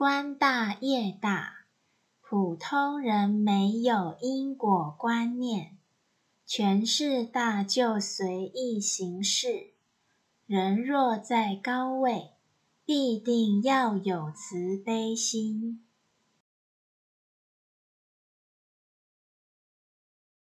官大业大普通人没有因果观念权势大就随意行事。人若在高位必定要有慈悲心。